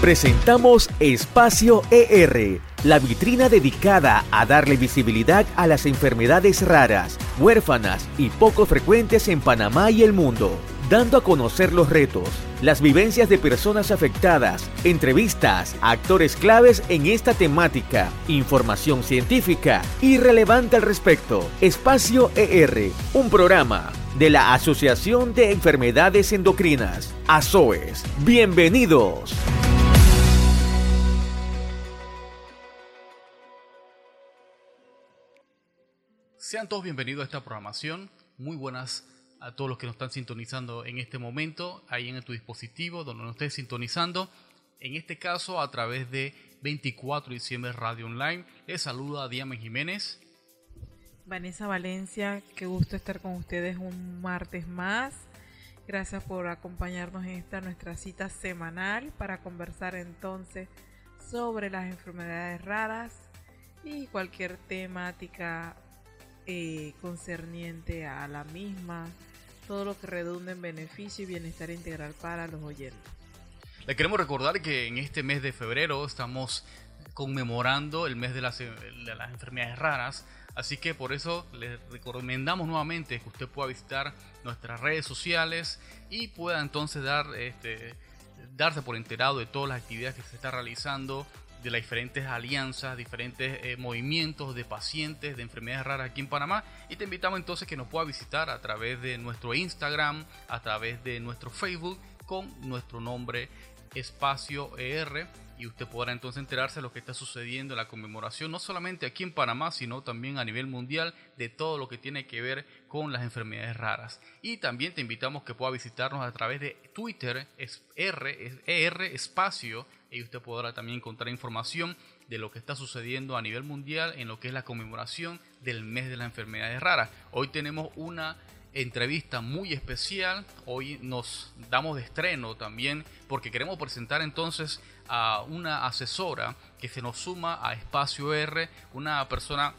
Presentamos Espacio ER, la vitrina dedicada a darle visibilidad a las enfermedades raras, huérfanas y poco frecuentes en Panamá y el mundo, dando a conocer los retos, las vivencias de personas afectadas, entrevistas actores claves en esta temática, información científica y relevante al respecto. Espacio ER, un programa de la Asociación de Enfermedades Endocrinas, ASOES. Bienvenidos. Sean todos bienvenidos a esta programación. Muy buenas a todos los que nos están sintonizando en este momento, ahí en tu dispositivo, donde nos estés sintonizando. En este caso, a través de 24 diciembre Radio Online. Les saluda Diana Jiménez. Vanessa Valencia, qué gusto estar con ustedes un martes más. Gracias por acompañarnos en esta nuestra cita semanal para conversar entonces sobre las enfermedades raras y cualquier temática eh, concerniente a la misma, todo lo que redunde en beneficio y bienestar integral para los oyentes. Le queremos recordar que en este mes de febrero estamos conmemorando el mes de las, las enfermedades raras, así que por eso les recomendamos nuevamente que usted pueda visitar nuestras redes sociales y pueda entonces dar, este, darse por enterado de todas las actividades que se está realizando de las diferentes alianzas, diferentes eh, movimientos de pacientes de enfermedades raras aquí en Panamá. Y te invitamos entonces que nos pueda visitar a través de nuestro Instagram, a través de nuestro Facebook con nuestro nombre Espacio ER y usted podrá entonces enterarse de lo que está sucediendo en la conmemoración, no solamente aquí en Panamá, sino también a nivel mundial de todo lo que tiene que ver con las enfermedades raras. Y también te invitamos que pueda visitarnos a través de Twitter, es R, ER espacio, y usted podrá también encontrar información de lo que está sucediendo a nivel mundial en lo que es la conmemoración del mes de las enfermedades raras. Hoy tenemos una entrevista muy especial. Hoy nos damos de estreno también porque queremos presentar entonces a una asesora que se nos suma a Espacio R, una persona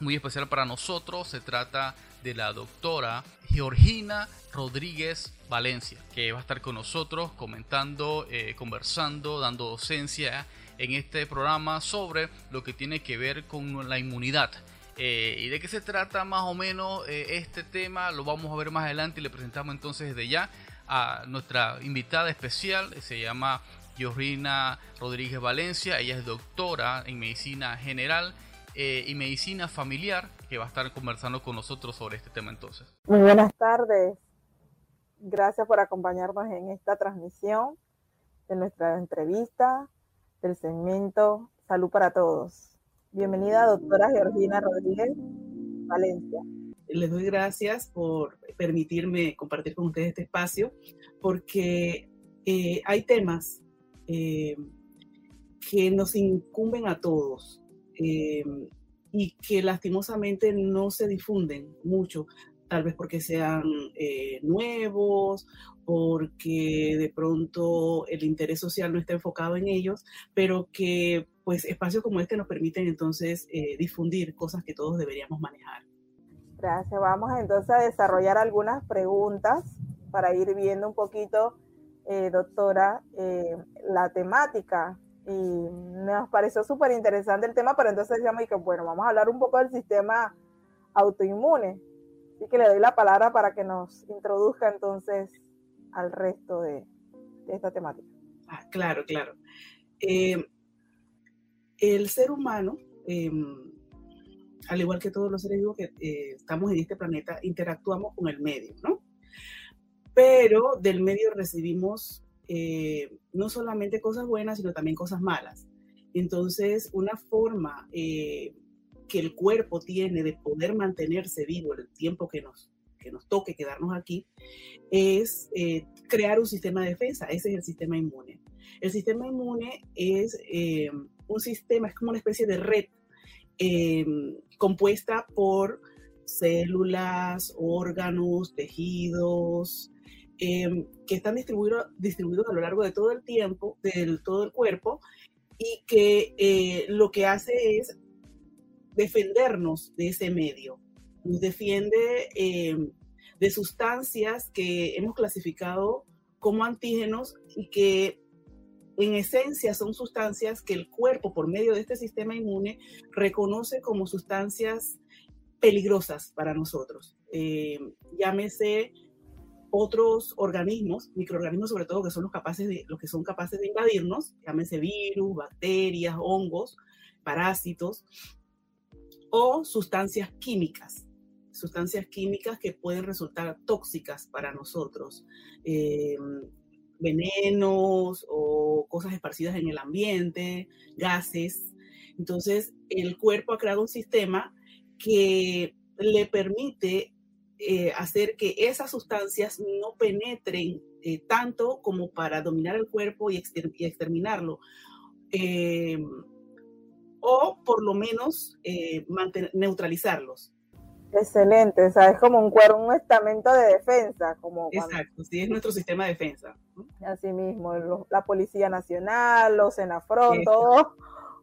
muy especial para nosotros. Se trata de la doctora Georgina Rodríguez Valencia, que va a estar con nosotros comentando, eh, conversando, dando docencia en este programa sobre lo que tiene que ver con la inmunidad. Eh, ¿Y de qué se trata más o menos eh, este tema? Lo vamos a ver más adelante y le presentamos entonces desde ya a nuestra invitada especial. Se llama Georgina Rodríguez Valencia. Ella es doctora en medicina general eh, y medicina familiar que va a estar conversando con nosotros sobre este tema entonces. Muy buenas tardes. Gracias por acompañarnos en esta transmisión de nuestra entrevista del segmento Salud para Todos. Bienvenida, doctora Georgina Rodríguez Valencia. Les doy gracias por permitirme compartir con ustedes este espacio, porque eh, hay temas eh, que nos incumben a todos eh, y que lastimosamente no se difunden mucho, tal vez porque sean nuevos, porque de pronto el interés social no está enfocado en ellos, pero que pues espacios como este nos permiten entonces eh, difundir cosas que todos deberíamos manejar. Gracias. Vamos entonces a desarrollar algunas preguntas para ir viendo un poquito, eh, doctora, eh, la temática. Y nos pareció súper interesante el tema, pero entonces decíamos que, bueno, vamos a hablar un poco del sistema autoinmune. Así que le doy la palabra para que nos introduzca entonces al resto de, esta temática. Ah, claro, claro el ser humano, em, al igual que todos los seres vivos que eh, estamos en este planeta, interactuamos con el medio, ¿no? Pero del medio recibimos eh, no solamente cosas buenas, sino también cosas malas. Entonces, una forma eh, que el cuerpo tiene de poder mantenerse vivo el tiempo que nos, que nos toque quedarnos aquí es crear un sistema de defensa. Ese es el sistema inmune. El sistema inmune es un sistema, es como una especie de red eh, compuesta por células, órganos, tejidos, eh, que están distribuidos, distribuidos a lo largo de todo el tiempo, del todo el cuerpo, y que eh, lo que hace es defendernos de ese medio, nos defiende de sustancias que hemos clasificado como antígenos y que en esencia son sustancias que el cuerpo, por medio de este sistema inmune, reconoce como sustancias peligrosas para nosotros. Eh, llámese otros organismos, microorganismos sobre todo, que son los, capaces de, los que son capaces de invadirnos, llámese virus, bacterias, hongos, parásitos, o sustancias químicas, sustancias químicas que pueden resultar tóxicas para nosotros. Eh, venenos o cosas esparcidas en el ambiente, gases. Entonces, el cuerpo ha creado un sistema que le permite eh, hacer que esas sustancias no penetren eh, tanto como para dominar el cuerpo y, exterminarlo. O por lo menos neutralizarlos. Excelente, o sea, es como un cuerpo, un estamento de defensa. Como Exacto, sí, es nuestro sistema de defensa. Así mismo, la Policía Nacional, los Senafron, todo,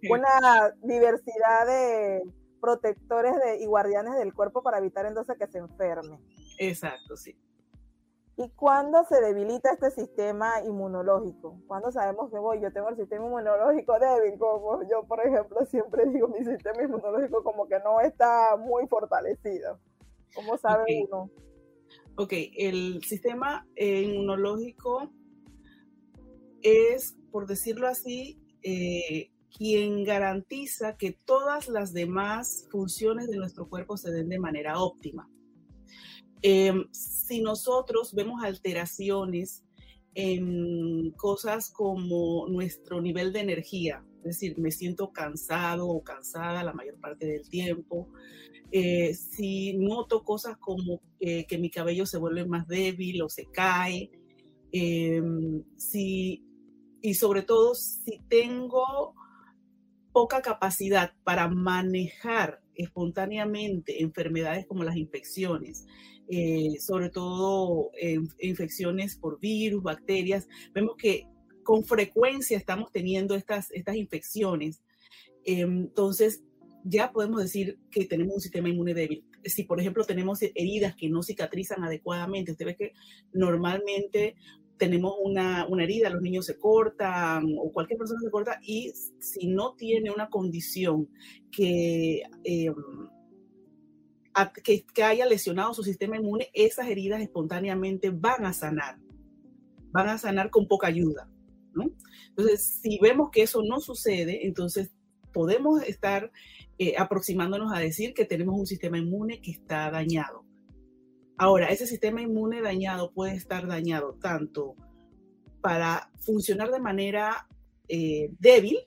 una diversidad de protectores de, y guardianes del cuerpo para evitar entonces que se enferme. Exacto, sí. ¿Y cuándo se debilita este sistema inmunológico? ¿Cuándo sabemos que voy? Yo tengo el sistema inmunológico débil, como yo, por ejemplo, siempre digo, mi sistema inmunológico como que no está muy fortalecido. ¿Cómo sabe uno? Ok, el sistema eh, inmunológico es, por decirlo así, eh, quien garantiza que todas las demás funciones de nuestro cuerpo se den de manera óptima. Em, si nosotros vemos alteraciones en cosas como nuestro nivel de energía, es decir, me siento cansado o cansada la mayor parte del tiempo, eh, si noto cosas como que mi cabello se vuelve más débil o se cae, em, si, y sobre todo si tengo poca capacidad para manejar espontáneamente enfermedades como las infecciones, eh, sobre todo infecciones por virus, bacterias. Vemos que con frecuencia estamos teniendo estas, estas infecciones. entonces, ya podemos decir que tenemos un sistema inmune débil. Si, por ejemplo, tenemos heridas que no cicatrizan adecuadamente, usted ve que normalmente tenemos una, una, herida, los niños se cortan o cualquier persona se corta y si no tiene una condición que, que, haya lesionado su sistema inmune, esas heridas espontáneamente van a sanar, van a sanar con poca ayuda. Entonces, si vemos que eso no sucede, entonces podemos estar eh, aproximándonos a decir que tenemos un sistema inmune que está dañado. Ahora, ese sistema inmune dañado puede estar dañado tanto para funcionar de manera eh, débil,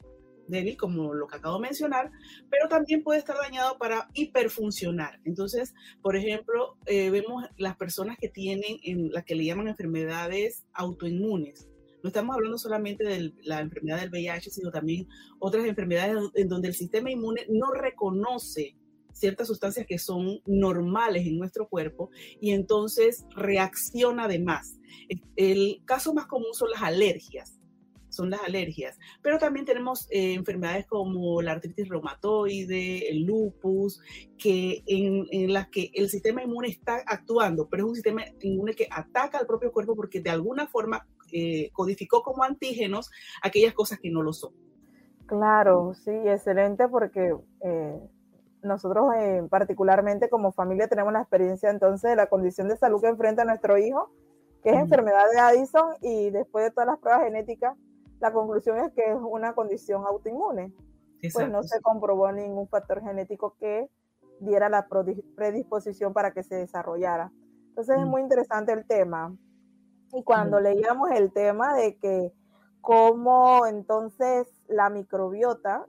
débil como lo que acabo de mencionar, pero también puede estar dañado para hiperfuncionar. Entonces, por ejemplo, eh, vemos las personas que tienen en las que le llaman enfermedades autoinmunes. No estamos hablando solamente de la enfermedad del VIH, sino también otras enfermedades en donde el sistema inmune no reconoce ciertas sustancias que son normales en nuestro cuerpo y entonces reacciona de más. El caso más común son las alergias, son las alergias, pero también tenemos eh, enfermedades como la artritis reumatoide, el lupus, que en, las que el sistema inmune está actuando, pero es un sistema inmune que ataca al propio cuerpo porque de alguna forma eh, codificó como antígenos aquellas cosas que no lo son. Claro, sí, excelente porque eh, nosotros eh, particularmente como familia tenemos la experiencia entonces de la condición de salud que enfrenta nuestro hijo, que es enfermedad de Addison y después de todas las pruebas genéticas, la conclusión es que es una condición autoinmune. Pues no se comprobó ningún factor genético que diera la predisposición para que se desarrollara. Entonces es muy interesante el tema. Y cuando leíamos el tema de que cómo entonces la microbiota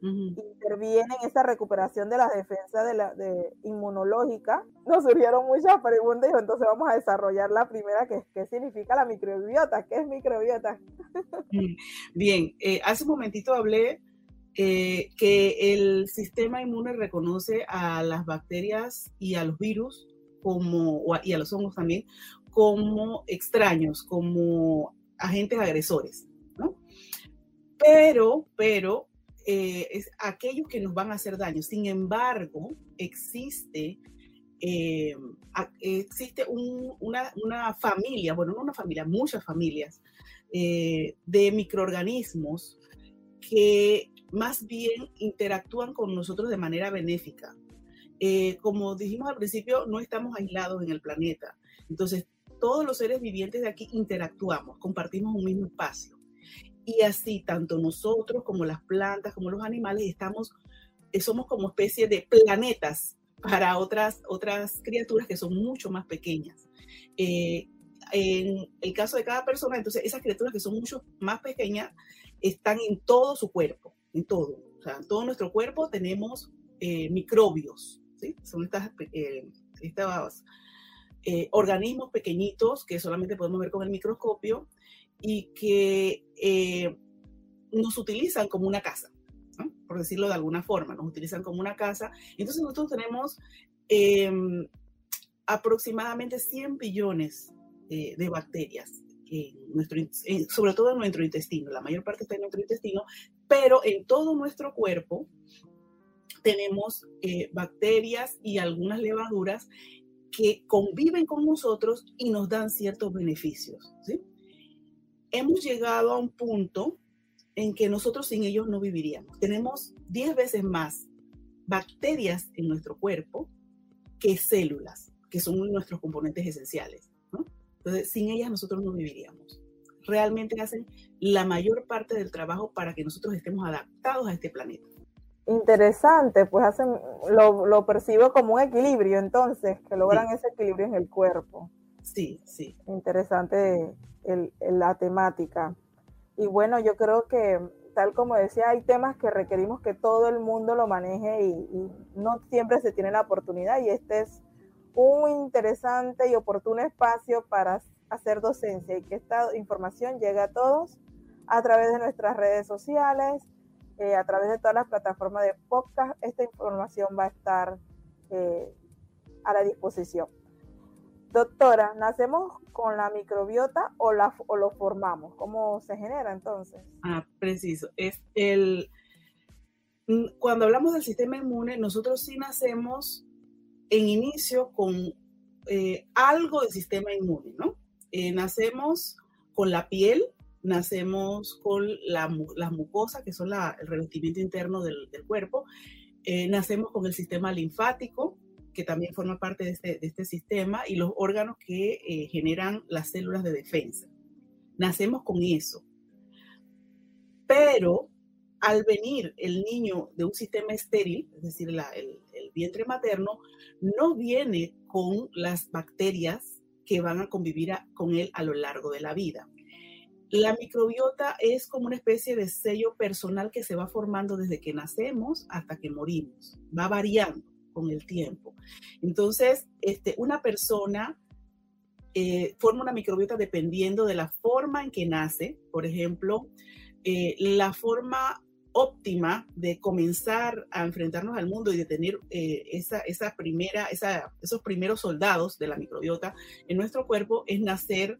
interviene en esa recuperación de las defensas de la, de inmunológica, nos surgieron muchas preguntas y entonces vamos a desarrollar la primera, que es qué significa la microbiota, qué es microbiota. Bien, eh, hace un momentito hablé eh, que el sistema inmune reconoce a las bacterias y a los virus como, y a los hongos también como extraños, como agentes agresores, ¿no? Pero, pero eh, es aquellos que nos van a hacer daño. Sin embargo, existe eh, existe una, familia, bueno, no una familia, muchas familias eh, de microorganismos que más bien interactúan con nosotros de manera benéfica. Como dijimos al principio, no estamos aislados en el planeta. Entonces, todos los seres vivientes de aquí interactuamos, compartimos un mismo espacio. Y así, tanto nosotros como las plantas, como los animales, estamos, eh, somos como especie de planetas para otras, otras criaturas que son mucho más pequeñas. Eh, en el caso de cada persona, entonces esas criaturas que son mucho más pequeñas están en todo su cuerpo, en todo. O sea, en todo nuestro cuerpo tenemos eh, microbios, ¿sí? Son estas, eh, estos organismos pequeñitos que solamente podemos ver con el microscopio y que nos utilizan como una casa por decirlo de alguna forma, nos utilizan como una casa. Entonces nosotros tenemos em, aproximadamente 100 billones eh, de bacterias, en nuestro, sobre todo en nuestro intestino, la mayor parte está en nuestro intestino, pero en todo nuestro cuerpo tenemos eh, bacterias y algunas levaduras que conviven con nosotros y nos dan ciertos beneficios. ¿sí? Hemos llegado a un punto en que nosotros sin ellos no viviríamos. Tenemos 10 veces más bacterias en nuestro cuerpo que células, que son nuestros componentes esenciales. Entonces, sin ellas nosotros no viviríamos. Realmente hacen la mayor parte del trabajo para que nosotros estemos adaptados a este planeta. Interesante, pues hacen, lo, percibo como un equilibrio entonces, que logran ese equilibrio en el cuerpo. Sí, sí. Interesante la temática. Y bueno, yo creo que, tal como decía, hay temas que requerimos que todo el mundo lo maneje y, no siempre se tiene la oportunidad y este es un interesante y oportuno espacio para hacer docencia y que esta información llegue a todos a través de nuestras redes sociales, eh, a través de todas las plataformas de podcast. Esta información va a estar eh, a la disposición. Doctora, ¿nacemos con la microbiota o, la, lo formamos? ¿Cómo se genera entonces? Ah, preciso. Es el, cuando hablamos del sistema inmune, nosotros sí nacemos en inicio con eh, algo del sistema inmune, ¿no? Eh, nacemos con la piel, nacemos con la, las mucosas, que son el revestimiento interno del, cuerpo, eh, nacemos con el sistema linfático, que también forma parte de este, de este sistema, y los órganos que eh, generan las células de defensa. Nacemos con eso. Pero al venir el niño de un sistema estéril, es decir, el vientre materno, no viene con las bacterias que van a convivir con él a lo largo de la vida. La microbiota es como una especie de sello personal que se va formando desde que nacemos hasta que morimos. Va variando con el tiempo. Entonces, este, una persona eh, forma una microbiota dependiendo de la forma en que nace. Por ejemplo, eh, la forma óptima de comenzar a enfrentarnos al mundo y de tener eh, esa, esa, primera, esos primeros soldados de la microbiota en nuestro cuerpo es nacer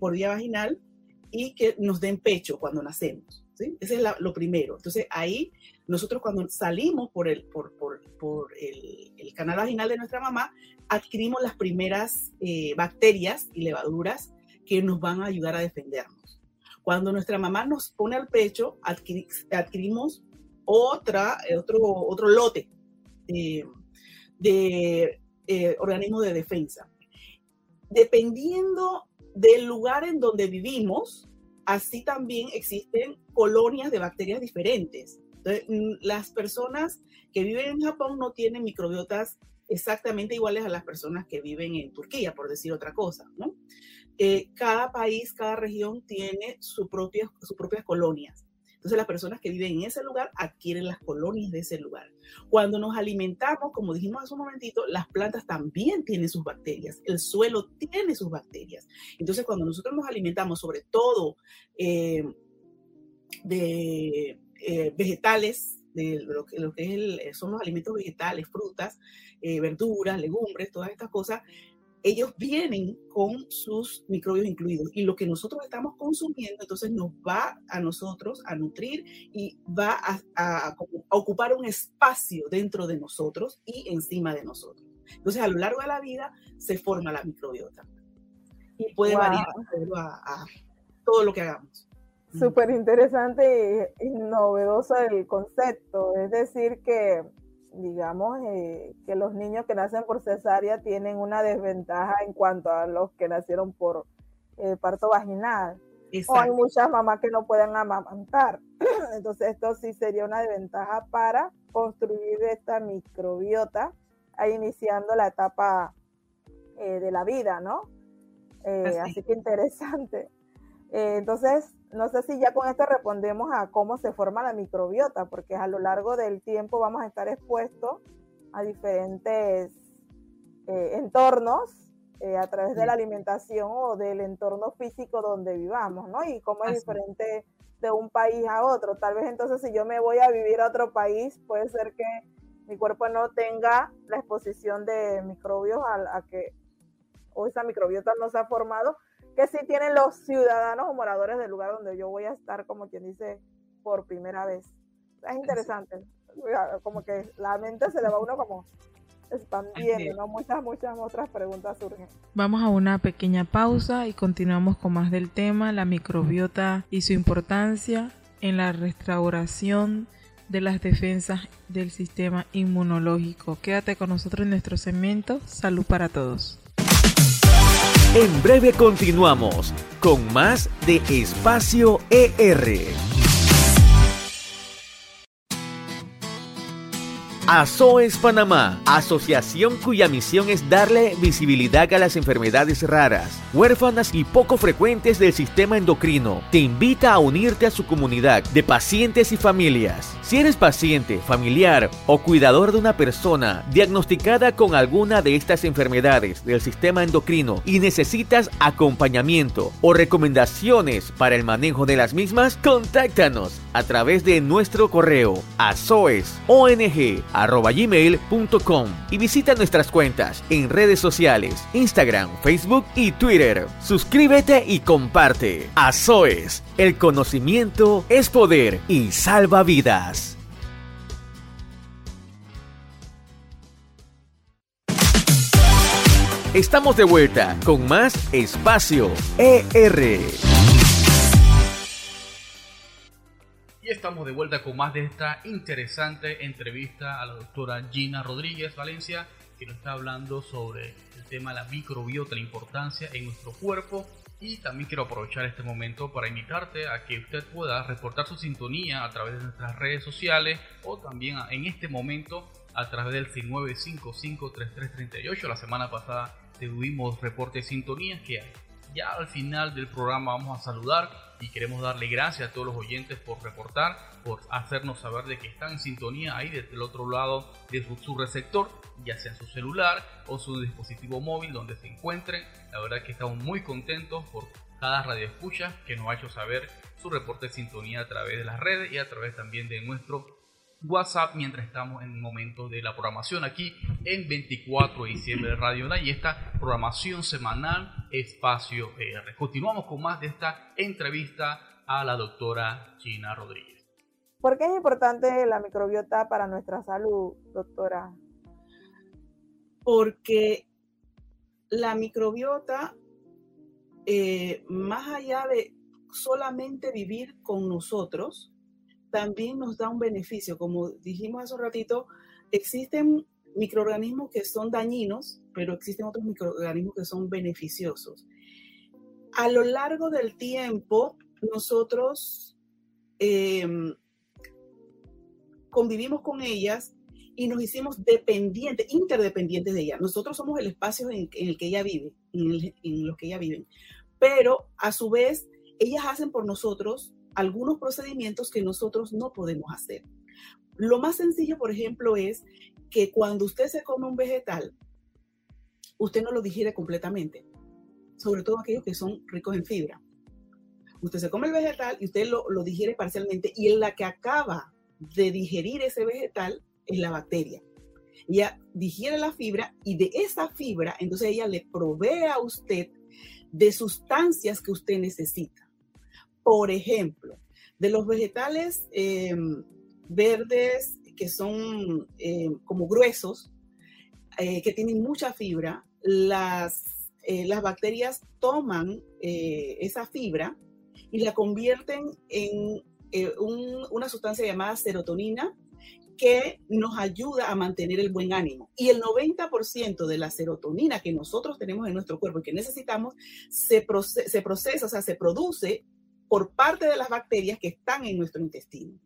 por vía vaginal y que nos den pecho cuando nacemos. Ese es lo primero. Entonces ahí nosotros cuando salimos por el, por, por, por el, canal vaginal de nuestra mamá, adquirimos las primeras eh, bacterias y levaduras que nos van a ayudar a defendernos. Cuando nuestra mamá nos pone al pecho, adquirimos otra, otro, otro lote de, de eh, organismos de defensa. Dependiendo del lugar en donde vivimos, así también existen colonias de bacterias diferentes. Mm, las personas que viven en Japón no tienen microbiotas exactamente iguales a las personas que viven en Turquía, por decir otra cosa. Eh, cada país, cada región tiene su propia, sus propias colonias. Entonces las personas que viven en ese lugar adquieren las colonias de ese lugar. Cuando nos alimentamos, como dijimos hace un momentito, las plantas también tienen sus bacterias, el suelo tiene sus bacterias. Entonces cuando nosotros nos alimentamos sobre todo eh, de eh, vegetales, de lo que, es son los alimentos vegetales, frutas, eh, verduras, legumbres, todas estas cosas, ellos vienen con sus microbios incluidos y lo que nosotros estamos consumiendo entonces nos va a nosotros a nutrir y va a, ocupar un espacio dentro de nosotros y encima de nosotros. Entonces, a lo largo de la vida se forma la microbiota y puede variar a, todo lo que hagamos. Súper interesante y, novedoso el concepto, es decir, que digamos eh, que los niños que nacen por cesárea tienen una desventaja en cuanto a los que nacieron por eh, parto vaginal. O hay muchas mamás que no pueden amamantar. Entonces esto sí sería una desventaja para construir esta microbiota, iniciando la etapa eh, de la vida, ¿no? Así. que interesante. Eh, entonces, no sé si ya con esto respondemos a cómo se forma la microbiota, porque a lo largo del tiempo vamos a estar expuestos a diferentes entornos a través de la alimentación o del entorno físico donde vivamos, ¿no? Y cómo es diferente de un país a otro. Tal vez entonces si yo me voy a vivir a otro país, puede ser que mi cuerpo no tenga la exposición de microbios a, que, o esa microbiota no se ha formado, que sí tienen los ciudadanos o moradores del lugar donde yo voy a estar, como quien dice, por primera vez. Es interesante. Como que la mente se le va a uno como expandiendo, ¿no? Muchas, muchas otras preguntas surgen. Vamos a una pequeña pausa y continuamos con más del tema, la microbiota y su importancia en la restauración de las defensas del sistema inmunológico. Quédate con nosotros en nuestro segmento Salud para Todos. En breve continuamos con más de Espacio ER. ASOES Panamá, asociación cuya misión es darle visibilidad a las enfermedades raras, huérfanas y poco frecuentes del sistema endocrino, te invita a unirte a su comunidad de pacientes y familias. Si eres paciente, familiar o cuidador de una persona diagnosticada con alguna de estas enfermedades del sistema endocrino y necesitas acompañamiento o recomendaciones para el manejo de las mismas, contáctanos a través de nuestro correo asoesong.gmail.com y visita nuestras cuentas en redes sociales, Instagram, Facebook y Twitter. Suscríbete y comparte. ASOES, el conocimiento es poder y salva vidas. Estamos de vuelta con más Espacio ER. Estamos de vuelta con más de esta interesante entrevista a la doctora Gina Rodríguez Valencia, que nos está hablando sobre el tema de la microbiota, la importancia en nuestro cuerpo. Y también quiero aprovechar este momento para invitarte a que usted pueda reportar su sintonía a través de nuestras redes sociales o también en este momento a través del 69553338. La semana pasada tuvimos reporte de sintonías que ya al final del programa vamos a saludar y queremos darle gracias a todos los oyentes por reportar, por hacernos saber de que están en sintonía ahí desde el otro lado de su, receptor, ya sea en su celular o su dispositivo móvil donde se encuentren. La verdad que estamos muy contentos por cada radio escucha que nos ha hecho saber su reporte de sintonía a través de las redes y a través también de nuestro WhatsApp mientras estamos en el momento de la programación aquí en 24 de diciembre de Radio Online y esta programación semanal Espacio R. Continuamos con más de esta entrevista a la doctora Gina Rodríguez. ¿Por qué es importante la microbiota para nuestra salud, doctora? Porque la microbiota, eh, más allá de solamente vivir con nosotros, también nos da un beneficio. Como dijimos hace un ratito, existen microorganismos que son dañinos, pero existen otros microorganismos que son beneficiosos. A lo largo del tiempo, nosotros em, convivimos con ellas y nos hicimos dependientes, interdependientes de ellas. Nosotros somos el espacio en, el que ella vive, en, en los que ella vive. Pero a su vez, ellas hacen por nosotros algunos procedimientos que nosotros no podemos hacer. Lo más sencillo, por ejemplo, es que cuando usted se come un vegetal, usted no lo digiere completamente, sobre todo aquellos que son ricos en fibra. Usted se come el vegetal y usted lo, lo digiere parcialmente y en la que acaba de digerir ese vegetal es la bacteria. Ella digiere la fibra y de esa fibra, entonces ella le provee a usted de sustancias que usted necesita. Por ejemplo, de los vegetales em, verdes que son em, como gruesos, eh, que tienen mucha fibra, las, eh, las bacterias toman esa fibra y la convierten en una sustancia llamada serotonina que nos ayuda a mantener el buen ánimo. Y el 90% de la serotonina que nosotros tenemos en nuestro cuerpo y que necesitamos se, se procesa, o sea, se produce por parte de las bacterias que están en nuestro intestino.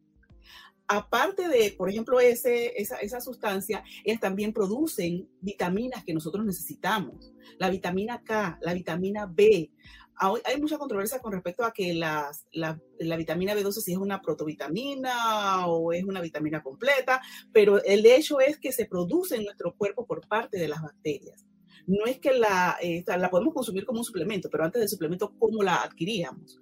Aparte de, por ejemplo, ese, esa, sustancia, ellas también producen vitaminas que nosotros necesitamos. La vitamina K, la vitamina B, hay mucha controversia con respecto a que la, la, vitamina B12 si es una protovitamina o es una vitamina completa, pero el hecho es que se produce en nuestro cuerpo por parte de las bacterias. No es que la, la podemos consumir como un suplemento, pero antes del suplemento, ¿cómo la adquiríamos?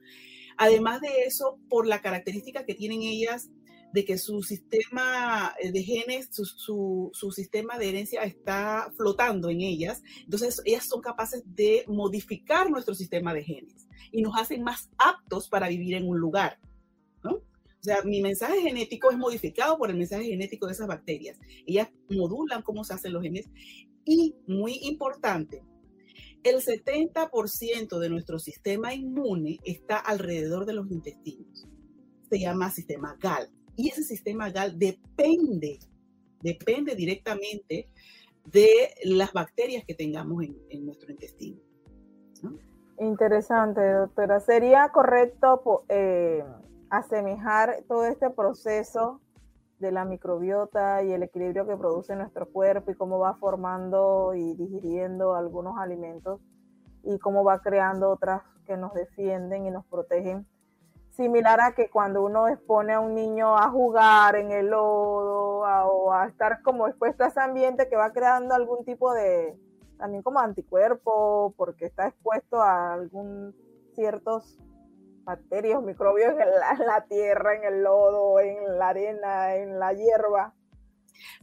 Además de eso, por la característica que tienen ellas de que su sistema eh, de genes, su, sistema de herencia está flotando en ellas. Entonces, ellas son capaces de modificar nuestro sistema de genes y nos hacen más aptos para vivir en un lugar. ¿no? O sea, mi mensaje genético es modificado por el mensaje genético de esas bacterias. Ellas modulan cómo se hacen los genes. Y, muy importante, el 70% de nuestro sistema inmune está alrededor de los intestinos. Se llama sistema GAL. Y ese sistema GAL depende, depende directamente de las bacterias que tengamos en, nuestro intestino. Interesante, doctora. ¿Sería correcto eh, asemejar todo este proceso de la microbiota y el equilibrio que produce nuestro cuerpo y cómo va formando y digiriendo algunos alimentos y cómo va creando otras que nos defienden y nos protegen. Similar a que cuando uno expone a un niño a jugar en el lodo o a estar como expuesto a ese ambiente que va creando algún tipo de, también como anticuerpo, porque está expuesto a algún ciertos bacterias, microbios en la, tierra, en el lodo, en la arena, en la hierba.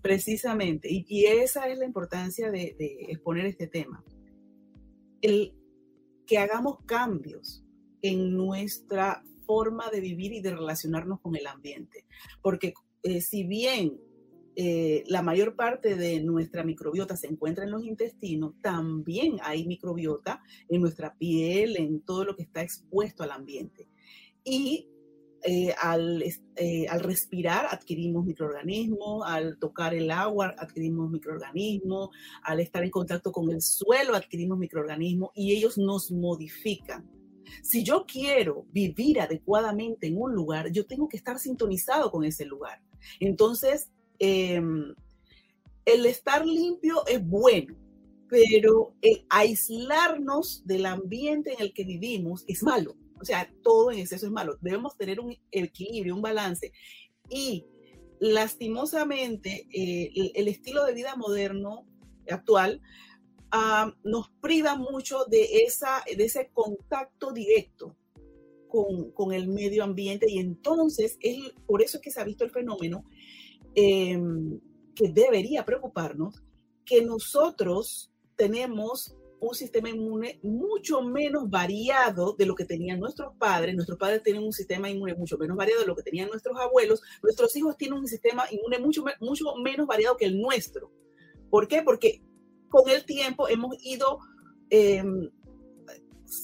Precisamente, y, esa es la importancia de, de exponer este tema. El que hagamos cambios en nuestra forma de vivir y de relacionarnos con el ambiente. Porque eh, si bien eh, la mayor parte de nuestra microbiota se encuentra en los intestinos, también hay microbiota en nuestra piel, en todo lo que está expuesto al ambiente. Y eh, al, al, respirar adquirimos microorganismos, al tocar el agua adquirimos microorganismos, al estar en contacto con el suelo adquirimos microorganismos y ellos nos modifican. Si yo quiero vivir adecuadamente en un lugar, yo tengo que estar sintonizado con ese lugar. Entonces, em, el estar limpio es bueno, pero el aislarnos del ambiente en el que vivimos es malo. O sea, todo en exceso es malo. Debemos tener un equilibrio, un balance. Y lastimosamente, eh, el, estilo de vida moderno actual nos priva mucho de, esa, de ese contacto directo con, con, el medio ambiente y entonces es por eso es que se ha visto el fenómeno em, que debería preocuparnos, que nosotros tenemos un sistema inmune mucho menos variado de lo que tenían nuestros padres. Nuestros padres tienen un sistema inmune mucho menos variado de lo que tenían nuestros abuelos. Nuestros hijos tienen un sistema inmune mucho, mucho menos variado que el nuestro. ¿Por qué? Porque con el tiempo hemos ido, em,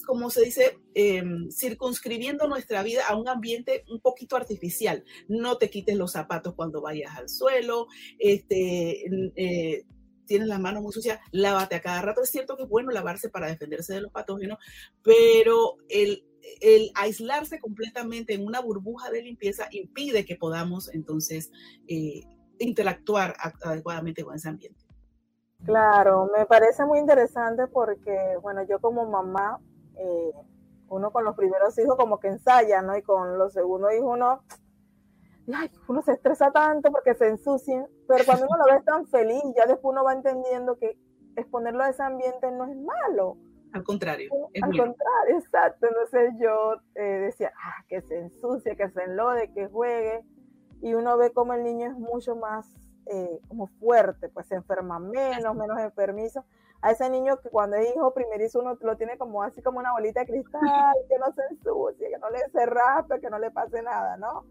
como se dice, em, circunscribiendo nuestra vida a un ambiente un poquito artificial. No te quites los zapatos cuando vayas al suelo, este, eh, tienes las manos muy sucias, lávate a cada rato. Es cierto que es bueno lavarse para defenderse de los patógenos, pero el, el aislarse completamente en una burbuja de limpieza impide que podamos entonces eh, interactuar adecuadamente con ese ambiente. Claro, me parece muy interesante porque, bueno, yo como mamá, eh, uno con los primeros hijos como que ensaya, ¿no? Y con los segundos hijos uno, ay, uno se estresa tanto porque se ensucian, pero cuando uno lo ve tan feliz, ya después uno va entendiendo que exponerlo a ese ambiente no es malo. Al contrario. Es Al contrario, exacto. Entonces yo eh, decía, ah, que se ensucie, que se enlode, que juegue. Y uno ve como el niño es mucho más eh, como fuerte, pues se enferma menos, menos enfermizo. A ese niño que cuando es hijo primerizo uno lo tiene como así como una bolita de cristal, que no se ensucie, que no le se raspe, que no le pase nada, ¿no?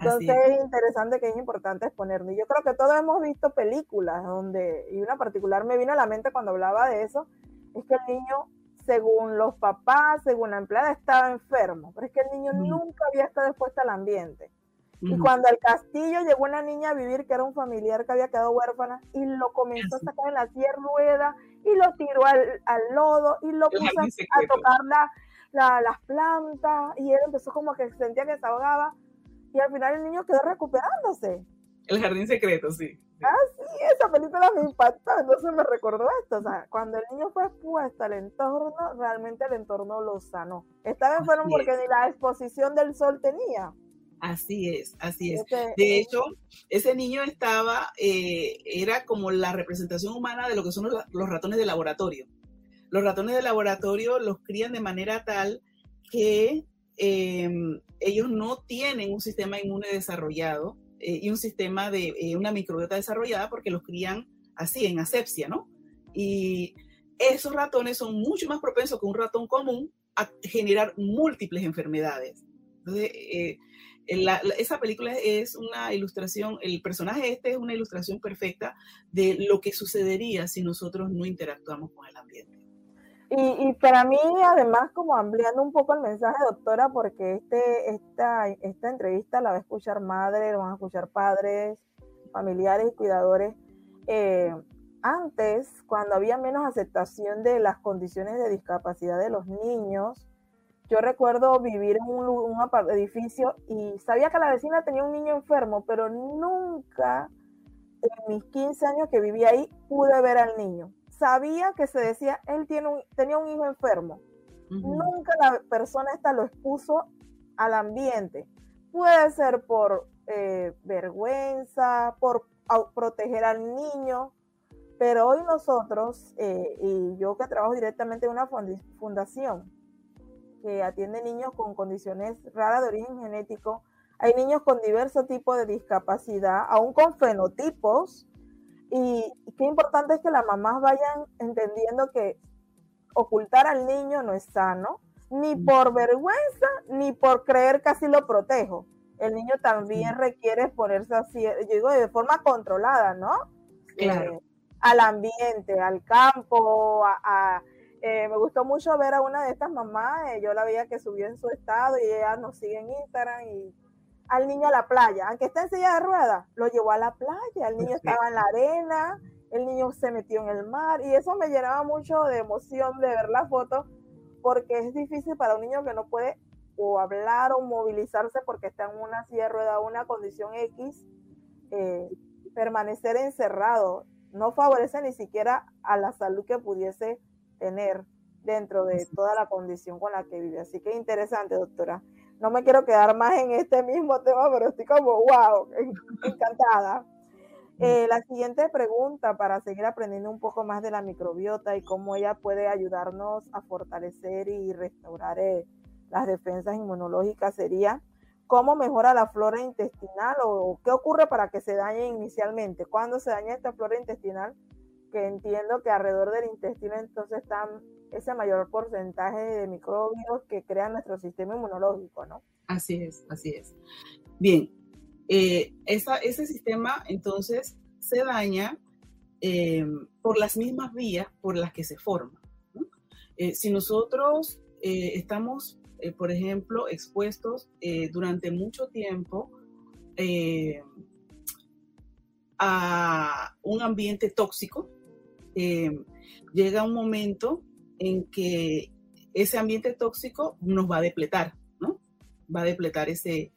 Entonces es. interesante que es importante exponernos. Yo creo que todos hemos visto películas donde, y una particular me vino a la mente cuando hablaba de eso, es que el niño, según los papás, según la empleada, estaba enfermo, pero es que el niño nunca había estado expuesto al ambiente. Y cuando al castillo llegó una niña a vivir que era un familiar que había quedado huérfana y lo comenzó a sacar en la rueda y lo tiró al, al lodo y lo puso a, tocar la, la, las plantas y él empezó como que sentía que se ahogaba y al final el niño quedó recuperándose. El jardín secreto, sí. Ah, sí, esa película me impactó, entonces me recordó esto, o sea, cuando el niño fue expuesto al entorno, realmente el entorno lo sanó. Estaba enfermo porque ni la exposición del sol tenía. Así es, así es. De hecho, ese niño estaba, eh, era como la representación humana de lo que son los, ratones de laboratorio. Los ratones de laboratorio los crían de manera tal que em, ellos no tienen un sistema inmune desarrollado eh, y un sistema de eh, una microbiota desarrollada porque los crían así, en asepsia, ¿no? Y esos ratones son mucho más propensos que un ratón común a generar múltiples enfermedades. Entonces, esa película es una ilustración, el personaje este es una ilustración perfecta de lo que sucedería si nosotros no interactuamos con el ambiente. Y, para mí, además, como ampliando un poco el mensaje, doctora, porque este, esta, esta entrevista la va a escuchar madres, la van a escuchar padres, familiares y cuidadores. Eh, antes, cuando había menos aceptación de las condiciones de discapacidad de los niños, yo recuerdo vivir en un, un, edificio y sabía que la vecina tenía un niño enfermo, pero nunca en mis 15 años que viví ahí pude ver al niño. Sabía que se decía, él tiene un, tenía un hijo enfermo. Nunca la persona esta lo expuso al ambiente. Puede ser por eh, vergüenza, por proteger al niño, pero hoy nosotros, eh, y yo que trabajo directamente en una fundación, que atiende niños con condiciones raras de origen genético. Hay niños con diversos tipos de discapacidad, aún con fenotipos. Y, qué importante es que las mamás vayan entendiendo que ocultar al niño no es sano, ni por vergüenza, ni por creer que así lo protejo. El niño también requiere ponerse así, yo digo, de forma controlada, ¿no? Claro. Eh, al ambiente, al campo, a eh, me gustó mucho ver a una de estas mamás, eh, yo la veía que subió en su estado y ella nos sigue en Instagram y al niño a la playa, aunque está en silla de ruedas, lo llevó a la playa, el niño estaba en la arena, el niño se metió en el mar y eso me llenaba mucho de emoción de ver la foto porque es difícil para un niño que no puede o hablar o movilizarse porque está en una silla de ruedas, una condición X, eh, permanecer encerrado no favorece ni siquiera a la salud que pudiese tener dentro de toda la condición con la que vive. Así que interesante, doctora. No me quiero quedar más en este mismo tema, pero estoy como, wow, encantada. Eh, la siguiente pregunta para seguir aprendiendo un poco más de la microbiota y cómo ella puede ayudarnos a fortalecer y restaurar eh, las defensas inmunológicas sería, ¿cómo mejora la flora intestinal o qué ocurre para que se dañe inicialmente? ¿Cuándo se daña esta flora intestinal? Que entiendo que alrededor del intestino entonces están ese mayor porcentaje de microbios que crean nuestro sistema inmunológico, ¿no? Así es, así es. Bien, eh, ese sistema entonces se daña eh, por las mismas vías por las que se forma. Eh, si nosotros estamos, por ejemplo, expuestos durante mucho tiempo a un ambiente tóxico, eh, llega un momento en que ese ambiente tóxico nos va a depletar, ¿no? Va a depletar ese,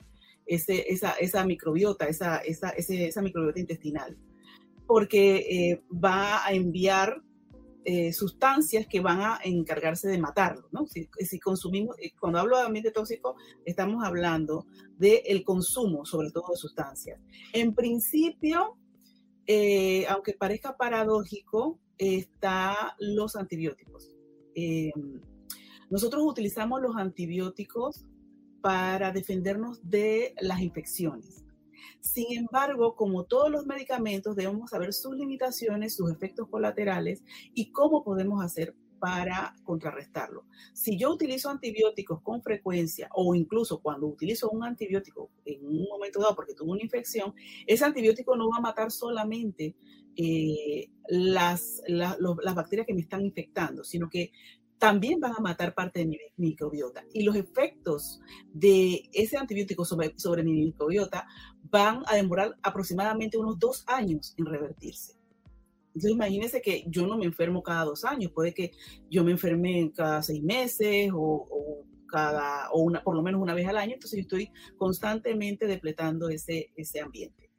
ese, esa, esa microbiota, esa, esa, esa microbiota intestinal, porque eh, va a enviar eh, sustancias que van a encargarse de matarlo, ¿no? Si, si, consumimos, cuando hablo de ambiente tóxico, estamos hablando del consumo, sobre todo de sustancias. En principio, aunque parezca paradójico, están los antibióticos. Eh, nosotros utilizamos los antibióticos para defendernos de las infecciones. Sin embargo, como todos los medicamentos, debemos saber sus limitaciones, sus efectos colaterales y cómo podemos hacer para contrarrestarlo. Si yo utilizo antibióticos con frecuencia o incluso cuando utilizo un antibiótico en un momento dado porque tuve una infección, ese antibiótico no va a matar solamente eh, las, las bacterias que me están infectando, sino que también van a matar parte de mi microbiota. Y los efectos de ese antibiótico sobre, sobre mi microbiota van a demorar aproximadamente unos dos años en revertirse. Entonces imagínense que yo no me enfermo cada dos años, puede que yo me enferme cada seis meses o, cada, o una, por lo menos una vez al año, entonces yo estoy constantemente depletando ese, ese ambiente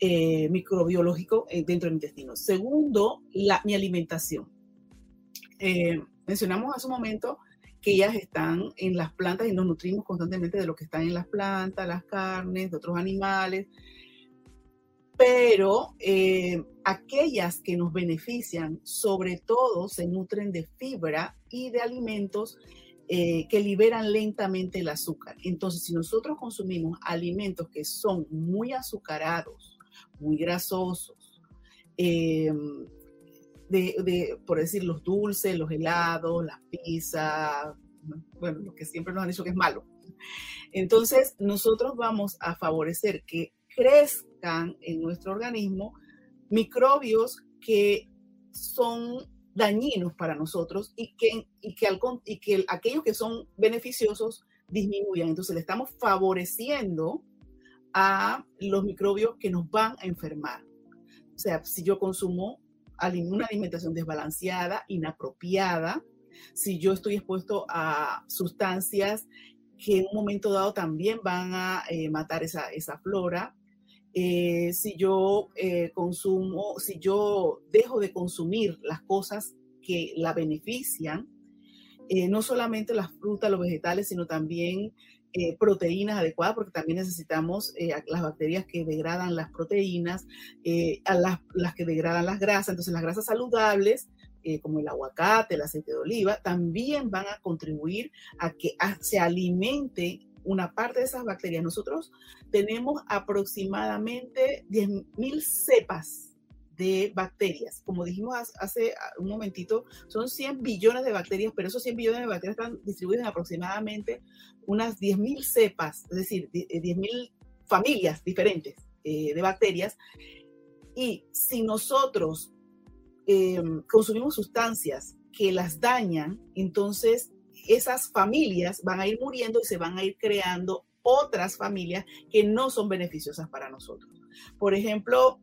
eh, microbiológico eh, dentro del intestino. Segundo, la, mi alimentación. Eh, mencionamos hace un momento que ellas están en las plantas y nos nutrimos constantemente de lo que están en las plantas, las carnes, de otros animales, pero eh, aquellas que nos benefician, sobre todo, se nutren de fibra y de alimentos eh, que liberan lentamente el azúcar. Entonces, si nosotros consumimos alimentos que son muy azucarados, muy grasosos, de, por decir, los dulces, los helados, las pizzas, bueno, lo que siempre nos han dicho que es malo. Entonces, nosotros vamos a favorecer que crezcan en nuestro organismo microbios que son dañinos para nosotros y que, y que, y que aquellos que son beneficiosos disminuyan. Entonces le estamos favoreciendo a los microbios que nos van a enfermar. O sea, si yo consumo una alimentación desbalanceada, inapropiada, si yo estoy expuesto a sustancias que en un momento dado también van a eh, matar esa, esa flora. Eh, si yo eh, consumo, si yo dejo de consumir las cosas que la benefician, no solamente las frutas, los vegetales, sino también proteínas adecuadas, porque también necesitamos las bacterias que degradan las proteínas, a las, que degradan las grasas. Entonces, las grasas saludables eh, como el aguacate, el aceite de oliva, también van a contribuir a que se alimente una parte de esas bacterias. Nosotros tenemos aproximadamente 10.000 cepas de bacterias. Como dijimos hace un momentito, son 100 billones de bacterias, pero esos 100 billones de bacterias están distribuidos en aproximadamente unas 10.000 cepas, es decir, 10.000 familias diferentes eh, de bacterias. Y si nosotros Em, consumimos sustancias que las dañan, entonces esas familias van a ir muriendo y se van a ir creando otras familias que no son beneficiosas para nosotros. Por ejemplo,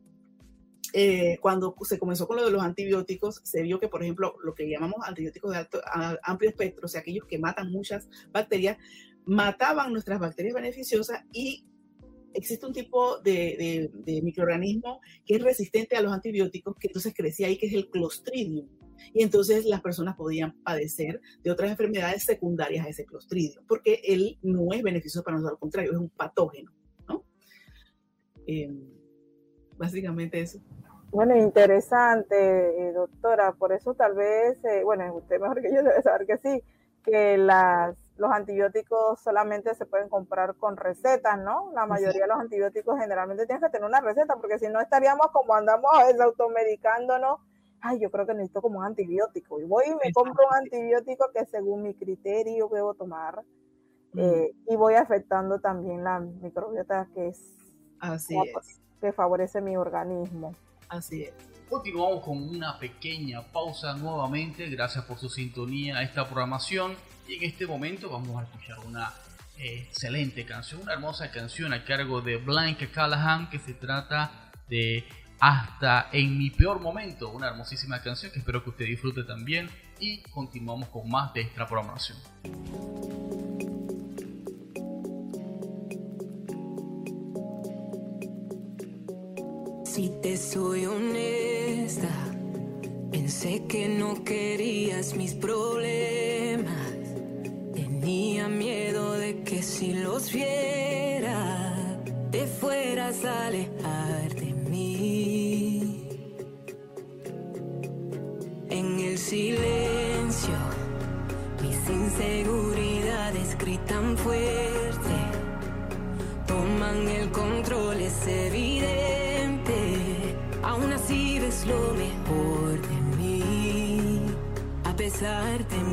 eh, cuando se comenzó con lo de los antibióticos, se vio que, por ejemplo, lo que llamamos antibióticos de alto, amplio espectro, o sea, aquellos que matan muchas bacterias, mataban nuestras bacterias beneficiosas y existe un tipo de, microorganismo que es resistente a los antibióticos, que entonces crecía ahí, que es el Clostridium. Y entonces las personas podían padecer de otras enfermedades secundarias a ese Clostridium, porque él no es beneficioso para nosotros, al contrario, es un patógeno. ¿no? Eh, básicamente eso. Bueno, interesante, eh, doctora. Por eso tal vez, eh, bueno, usted mejor que yo debe saber que sí, que las los antibióticos solamente se pueden comprar con recetas, ¿no? La mayoría de los antibióticos generalmente tienen que tener una receta, porque si no estaríamos como andamos a veces automedicándonos. Ay, yo creo que necesito como un antibiótico. Y voy y me compro un antibiótico que según mi criterio debo tomar. Eh, y voy afectando también la microbiota que es, Así que favorece mi organismo. Así es. Continuamos con una pequeña pausa nuevamente. Gracias por su sintonía a esta programación. Y en este momento vamos a escuchar una eh, excelente canción, una hermosa canción a cargo de Blank Callahan que se trata de Hasta en mi peor momento, una hermosísima canción que espero que usted disfrute también y continuamos con más de esta programación. Si te soy honesta, pensé que no querías mis problemas Tenía miedo de que si los viera, te fueras a alejar de mí. En el silencio, mis inseguridades Aún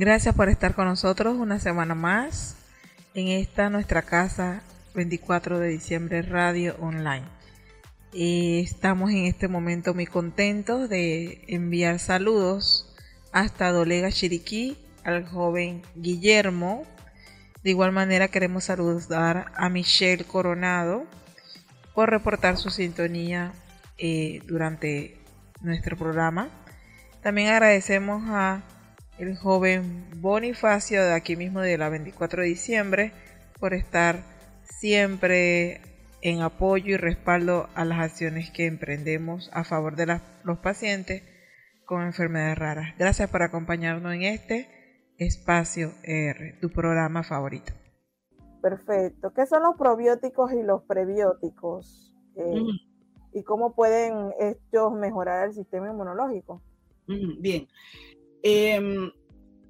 Gracias por estar con nosotros una semana más en esta nuestra casa 24 de diciembre Radio Online. Eh, estamos en este momento muy contentos de enviar saludos hasta Dolega Chiriquí al joven Guillermo. De igual manera queremos saludar a Michelle Coronado por reportar su sintonía eh, durante nuestro programa. También agradecemos a el joven Bonifacio de aquí mismo de la 24 de diciembre por estar siempre en apoyo y respaldo a las acciones que emprendemos a favor de los pacientes con enfermedades raras. Gracias por acompañarnos en este espacio ER, tu programa favorito. Perfecto. ¿Qué son los probióticos y los prebióticos? Eh, Mm, ¿Y cómo pueden estos mejorar el sistema inmunológico? mm, bien. Em,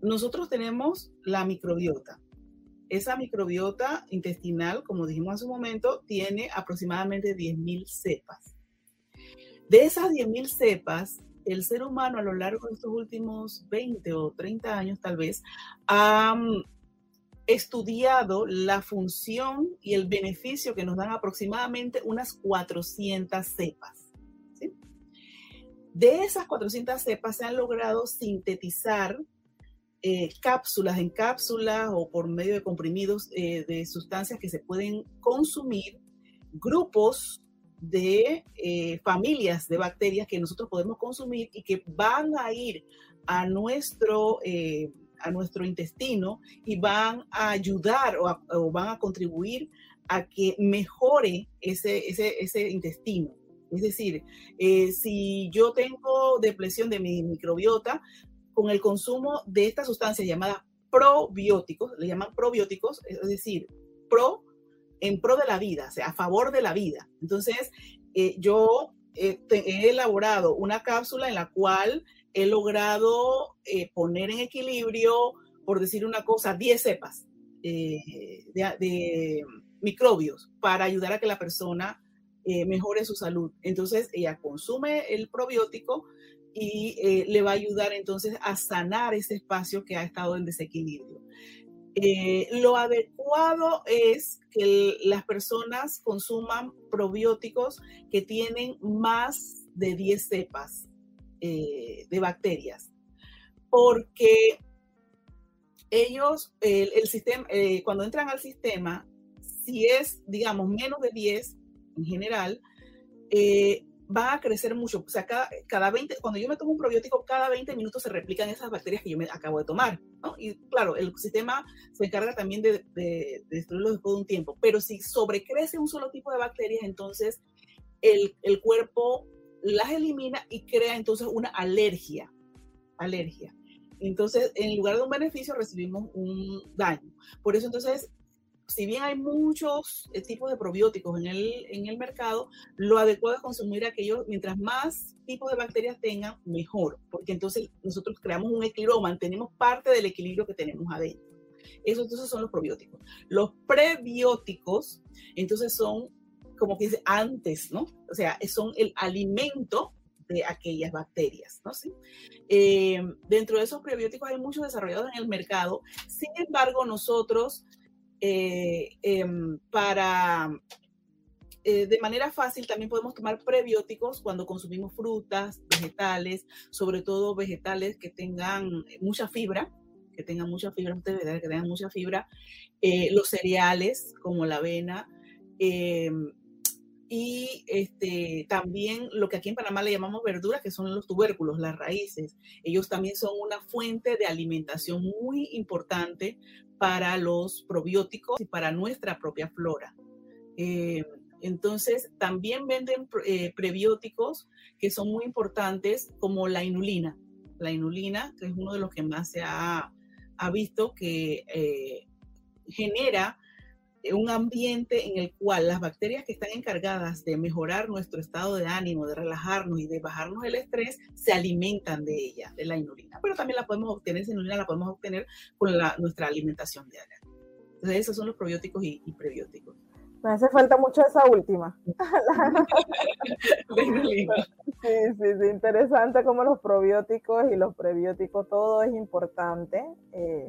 nosotros tenemos la microbiota. Esa microbiota intestinal, como dijimos hace un momento, tiene aproximadamente 10.000 cepas. De esas 10.000 cepas, el ser humano a lo largo de estos últimos 20 o 30 años tal vez ha mm, estudiado la función y el beneficio que nos dan aproximadamente unas 400 cepas. De esas 400 cepas se han logrado sintetizar eh, cápsulas en cápsulas o por medio de comprimidos eh, de sustancias que se pueden consumir, grupos de eh, familias de bacterias que nosotros podemos consumir y que van a ir a nuestro, a nuestro intestino y van a ayudar o, o van a contribuir a que mejore ese, ese, ese intestino. Es decir, eh, si yo tengo depresión de mi microbiota, con el consumo de estas sustancias llamadas probióticos, le llaman probióticos, es decir, pro en pro de la vida, o sea, a favor de la vida. Entonces, eh, yo eh, he elaborado una cápsula en la cual he logrado poner en equilibrio, por decir una cosa, 10 cepas de, microbios para ayudar a que la persona eh, mejore su salud. Entonces, ella consume el probiótico y le va a ayudar entonces a sanar ese espacio que ha estado en desequilibrio. lo adecuado es que las personas consuman probióticos que tienen más de 10 cepas eh, de bacterias, porque ellos, el, sistema, eh, cuando entran al sistema, si es, digamos, menos de 10 en general, eh, va a crecer mucho. O sea, cada, cada 20, cuando yo me tomo un probiótico, cada 20 minutos se replican esas bacterias que yo me acabo de tomar. Y claro, el sistema se encarga también de, de, de, destruirlos después de un tiempo. Pero si sobrecrece un solo tipo de bacterias, entonces el, el cuerpo las elimina y crea entonces una alergia. Alergia. Entonces, en lugar de un beneficio, recibimos un daño. Por eso, entonces, si bien hay muchos eh, tipos de probióticos en el, en el mercado, lo adecuado es consumir aquellos, mientras más tipos de bacterias tengan, mejor, porque entonces nosotros creamos un equilibrio, mantenemos parte del equilibrio que tenemos adentro. Esos entonces son los probióticos. Los prebióticos, entonces son como que dice antes, ¿no? O sea, son el alimento de aquellas bacterias, ¿no? ¿Sí? Eh, dentro de esos prebióticos hay muchos desarrollados en el mercado. Sin embargo, nosotros eh, em, para eh, de manera fácil también podemos tomar prebióticos cuando consumimos frutas, vegetales, sobre todo vegetales que tengan mucha fibra, que tengan mucha fibra, que tengan mucha fibra, los cereales como la avena, em, y este, también lo que aquí en Panamá le llamamos verduras, que son los tubérculos, las raíces. Ellos también son una fuente de alimentación muy importante para los probióticos y para nuestra propia flora. Eh, entonces, también venden eh, prebióticos que son muy importantes, como la inulina. La inulina, que es uno de los que más se ha, ha visto que eh, genera un ambiente en el cual las bacterias que están encargadas de mejorar nuestro estado de ánimo, de relajarnos y de bajarnos el estrés, se alimentan de ella, de la inulina. Pero también la podemos obtener, esa inulina la podemos obtener con la, nuestra alimentación diaria. Entonces, esos son los probióticos y, prebióticos. Me hace falta mucho esa última. sí, sí, sí, interesante como los probióticos y los prebióticos, todo es importante eh,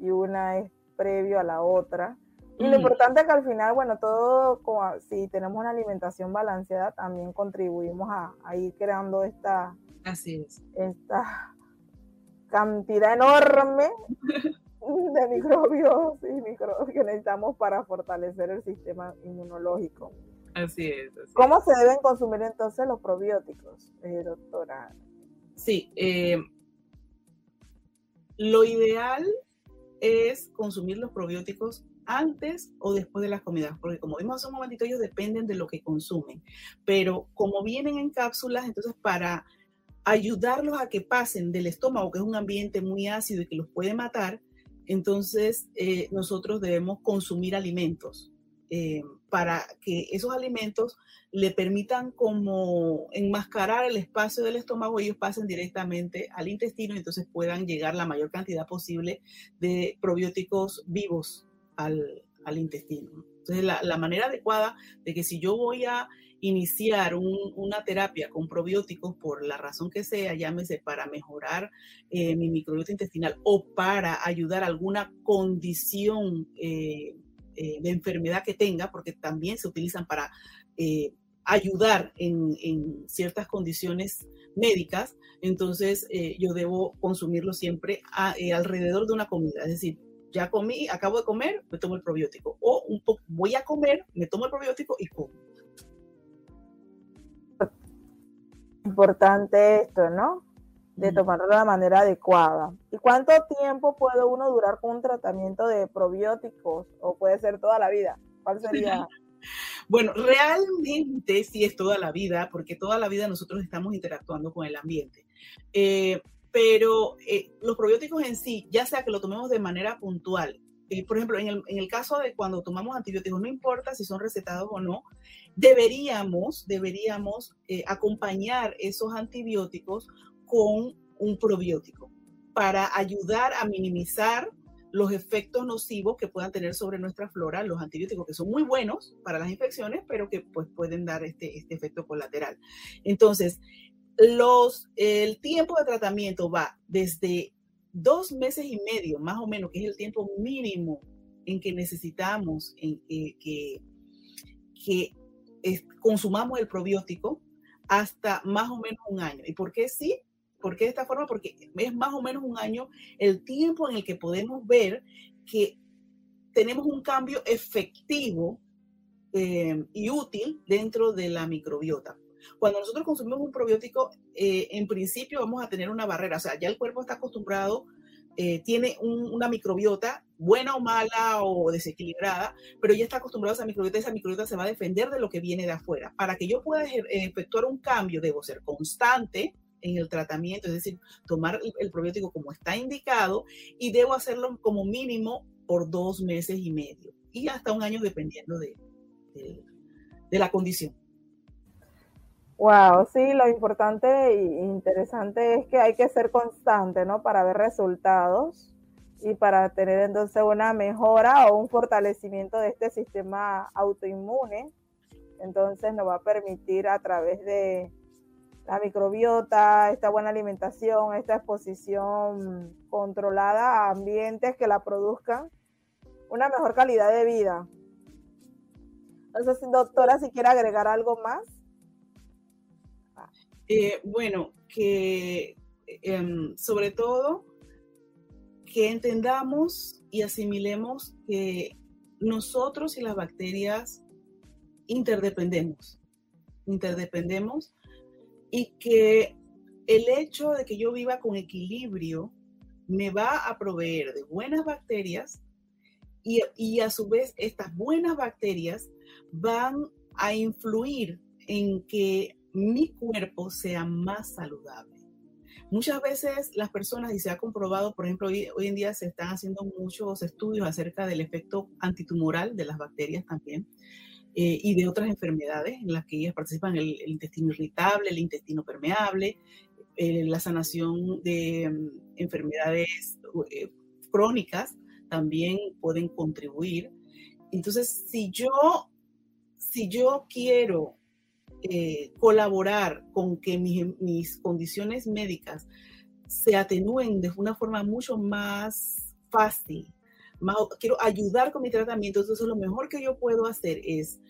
y una es previo a la otra. Y lo importante es que al final, bueno, todo, si tenemos una alimentación balanceada, también contribuimos a, ir creando esta, Así esta cantidad enorme de microbios y microbios que necesitamos para fortalecer el sistema inmunológico. Así es. ¿Cómo se deben consumir entonces los probióticos, eh, doctora? Sí, eh, lo ideal es consumir los probióticos antes o después de las comidas, porque como vimos hace un momentito, ellos dependen de lo que consumen, pero como vienen en cápsulas, entonces para ayudarlos a que pasen del estómago, que es un ambiente muy ácido y que los puede matar, entonces eh, nosotros debemos consumir alimentos eh, para que esos alimentos le permitan como enmascarar el espacio del estómago, ellos pasen directamente al intestino y entonces puedan llegar la mayor cantidad posible de probióticos vivos al, intestino. Entonces, la, manera adecuada de que si yo voy a iniciar una terapia con probióticos por la razón que sea, llámese para mejorar eh, mi microbiota intestinal o para ayudar a alguna condición eh, eh, de enfermedad que tenga, porque también se utilizan para ayudar en, ciertas condiciones médicas, entonces yo debo consumirlo siempre alrededor de una comida, es decir, ya comí, acabo de comer, me tomo el probiótico. O un poco, voy a comer, me tomo el probiótico y como. Importante esto, ¿no? De tomarlo de la manera adecuada. ¿Y cuánto tiempo puede uno durar con un tratamiento de probióticos? ¿O puede ser toda la vida? ¿Cuál sería? bueno, realmente sí es toda la vida, porque toda la vida nosotros estamos interactuando con el ambiente. Eh, pero eh, los probióticos en sí, ya sea que lo tomemos de manera puntual, eh, por ejemplo, en el, caso de cuando tomamos antibióticos, no importa si son recetados o no, deberíamos, deberíamos eh, acompañar esos antibióticos con un probiótico para ayudar a minimizar los efectos nocivos que puedan tener sobre nuestra flora los antibióticos, que son muy buenos para las infecciones, pero que pues, pueden dar este, este efecto colateral. Entonces, los, el tiempo de tratamiento va desde dos meses y medio, más o menos, que es el tiempo mínimo en que necesitamos en, eh, que, que consumamos el probiótico, hasta más o menos un año. ¿Y por qué sí? ¿Por qué de esta forma? Porque es más o menos un año el tiempo en el que podemos ver que tenemos un cambio efectivo eh, y útil dentro de la microbiota. Cuando nosotros consumimos un probiótico, eh, en principio vamos a tener una barrera, o sea, ya el cuerpo está acostumbrado, eh, tiene una microbiota buena o mala o desequilibrada, pero ya está acostumbrado a esa microbiota, esa microbiota se va a defender de lo que viene de afuera. Para que yo pueda efectuar un cambio, debo ser constante, en el tratamiento, es decir, tomar el, probiótico como está indicado y debo hacerlo como mínimo por dos meses y medio y hasta un año dependiendo de, de, la condición. Wow, sí, lo importante e interesante es que hay que ser constante, ¿no? Para ver resultados y para tener entonces una mejora o un fortalecimiento de este sistema autoinmune. Entonces nos va a permitir a través de, la microbiota, esta buena alimentación, esta exposición controlada a ambientes que la produzcan, una mejor calidad de vida. Si doctora, si quiere agregar algo más. Eh, bueno, que em, sobre todo que entendamos y asimilemos que nosotros y las bacterias interdependemos. Interdependemos y que el hecho de que yo viva con equilibrio me va a proveer de buenas bacterias y, a su vez estas buenas bacterias van a influir en que mi cuerpo sea más saludable. Muchas veces las personas, y se ha comprobado, por ejemplo, hoy, en día se están haciendo muchos estudios acerca del efecto antitumoral de las bacterias también, eh, y de otras enfermedades en las que ellas participan, el, intestino irritable, el intestino permeable, eh, la sanación de mm, enfermedades eh, crónicas también pueden contribuir. Entonces, si yo, si yo quiero colaborar con que mis, mis condiciones médicas se atenúen de una forma mucho más fácil, quiero ayudar con mi tratamiento, entonces lo mejor que yo puedo hacer es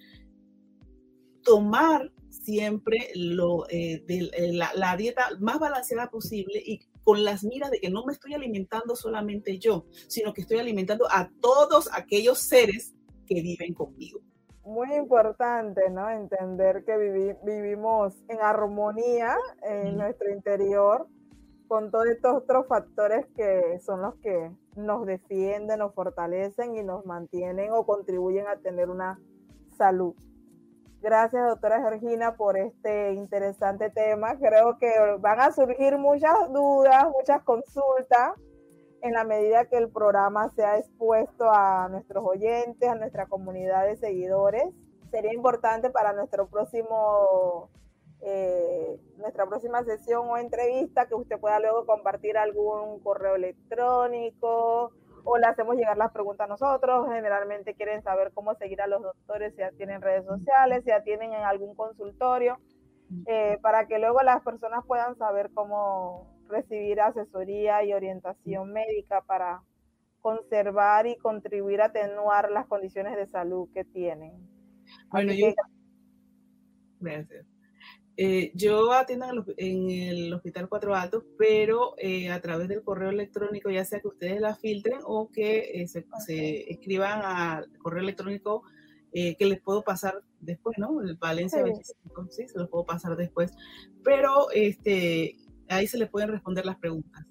tomar siempre lo, eh, de, eh, la, dieta más balanceada posible y con las miras de que no me estoy alimentando solamente yo, sino que estoy alimentando a todos aquellos seres que viven conmigo. Muy importante, ¿no? Entender que vivimos en armonía en nuestro interior con todos estos otros factores que son los que nos defienden, nos fortalecen y nos mantienen o contribuyen a tener una salud. Gracias, doctora Georgina, por este interesante tema. Creo que van a surgir muchas dudas, muchas consultas en la medida que el programa sea expuesto a nuestros oyentes, a nuestra comunidad de seguidores. Sería importante para nuestro próximo eh, nuestra próxima sesión o entrevista, que usted pueda luego compartir algún correo electrónico o le hacemos llegar las preguntas a nosotros. Generalmente quieren saber cómo seguir a los doctores, si ya tienen redes sociales, si ya tienen en algún consultorio, eh, para que luego las personas puedan saber cómo recibir asesoría y orientación médica para conservar y contribuir a atenuar las condiciones de salud que tienen. Bueno, yo... Gracias. Eh, yo atiendo en el, Hospital Cuatro Altos, pero eh, a través del correo electrónico, ya sea que ustedes la filtren o que eh, se, escriban al correo electrónico que les puedo pasar después, ¿no? El Valencia sí. sí, se los puedo pasar después. Pero este, ahí se les pueden responder las preguntas.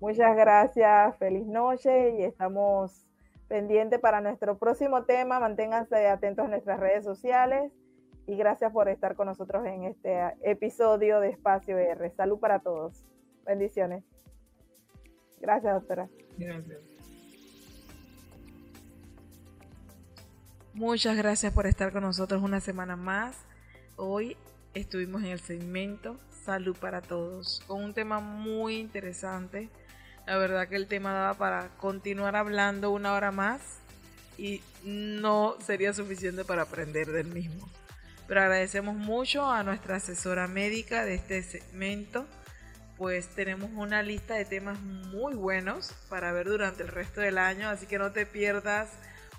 Muchas gracias, feliz noche y estamos pendientes para nuestro próximo tema. Manténganse atentos a nuestras redes sociales y gracias por estar con nosotros en este episodio de Espacio R. Salud para todos. Bendiciones. Gracias, doctora. Gracias. Muchas gracias por estar con nosotros una semana más. Hoy estuvimos en el segmento Salud para Todos, con un tema muy interesante. La verdad que el tema daba para continuar hablando una hora más y no sería suficiente para aprender del mismo. Pero agradecemos mucho a nuestra asesora médica de este segmento, pues tenemos una lista de temas muy buenos para ver durante el resto del año, así que no te pierdas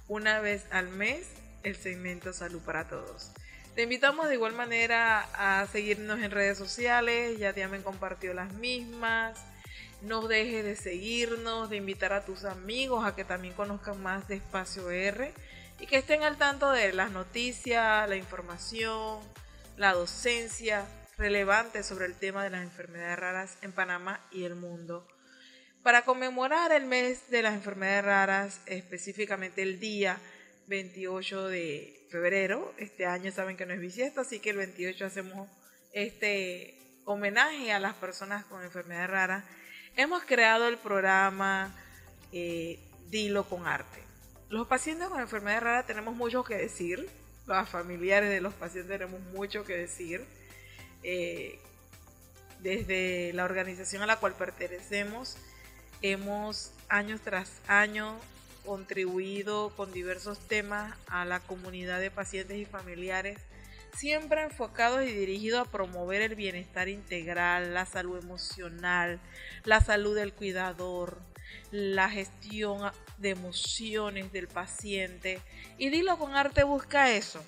una vez al mes el segmento Salud para Todos. Te invitamos de igual manera a seguirnos en redes sociales, ya te han compartido las mismas. No dejes de seguirnos, de invitar a tus amigos a que también conozcan más de Espacio R y que estén al tanto de las noticias, la información, la docencia relevante sobre el tema de las enfermedades raras en Panamá y el mundo. Para conmemorar el mes de las enfermedades raras, específicamente el día 28 de febrero, este año saben que no es bisiesto, así que el 28 hacemos este homenaje a las personas con enfermedades raras hemos creado el programa eh, Dilo con Arte. Los pacientes con enfermedades raras tenemos mucho que decir, los familiares de los pacientes tenemos mucho que decir. Eh, desde la organización a la cual pertenecemos, hemos año tras año contribuido con diversos temas a la comunidad de pacientes y familiares siempre enfocados y dirigidos a promover el bienestar integral, la salud emocional, la salud del cuidador, la gestión de emociones del paciente. Y Dilo con Arte busca eso,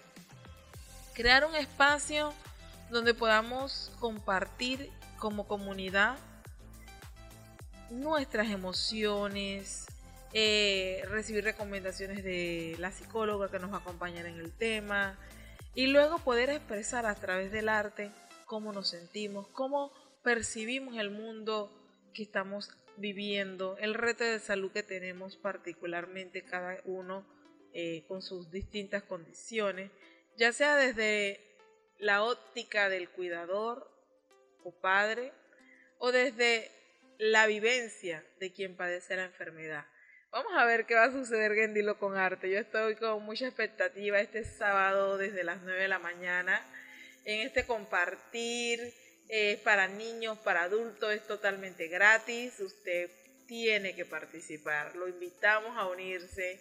crear un espacio donde podamos compartir como comunidad nuestras emociones, eh, recibir recomendaciones de la psicóloga que nos va a acompañar en el tema, y luego poder expresar a través del arte cómo nos sentimos, cómo percibimos el mundo que estamos viviendo, el reto de salud que tenemos particularmente cada uno eh, con sus distintas condiciones, ya sea desde la óptica del cuidador o padre o desde la vivencia de quien padece la enfermedad. Vamos a ver qué va a suceder en Dilo con Arte. Yo estoy con mucha expectativa este sábado desde las 9 de la mañana en este compartir. Es para niños, para adultos, es totalmente gratis. Usted tiene que participar. Lo invitamos a unirse.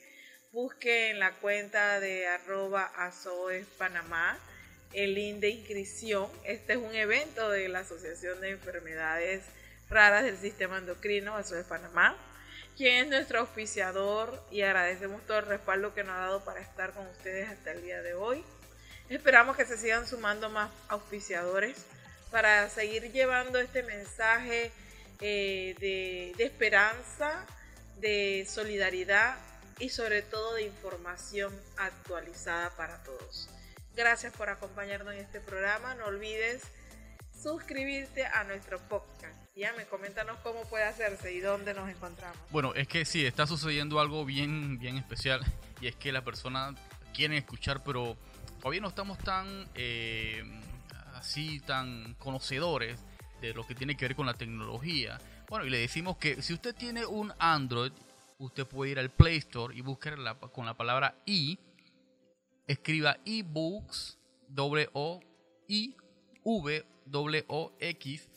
Busque en la cuenta de arroba Panamá el link de inscripción. Este es un evento de la Asociación de Enfermedades Raras del Sistema Endocrino, ASOES Panamá quien es nuestro auspiciador y agradecemos todo el respaldo que nos ha dado para estar con ustedes hasta el día de hoy. Esperamos que se sigan sumando más auspiciadores para seguir llevando este mensaje eh, de, de esperanza, de solidaridad y sobre todo de información actualizada para todos. Gracias por acompañarnos en este programa. No olvides suscribirte a nuestro podcast ya me coméntanos cómo puede hacerse y dónde nos encontramos. Bueno, es que sí, está sucediendo algo bien, bien especial y es que la persona quiere escuchar, pero todavía no estamos tan eh, así, tan conocedores de lo que tiene que ver con la tecnología. Bueno, y le decimos que si usted tiene un Android, usted puede ir al Play Store y buscar con la palabra i, escriba ebooks, W O I V W O X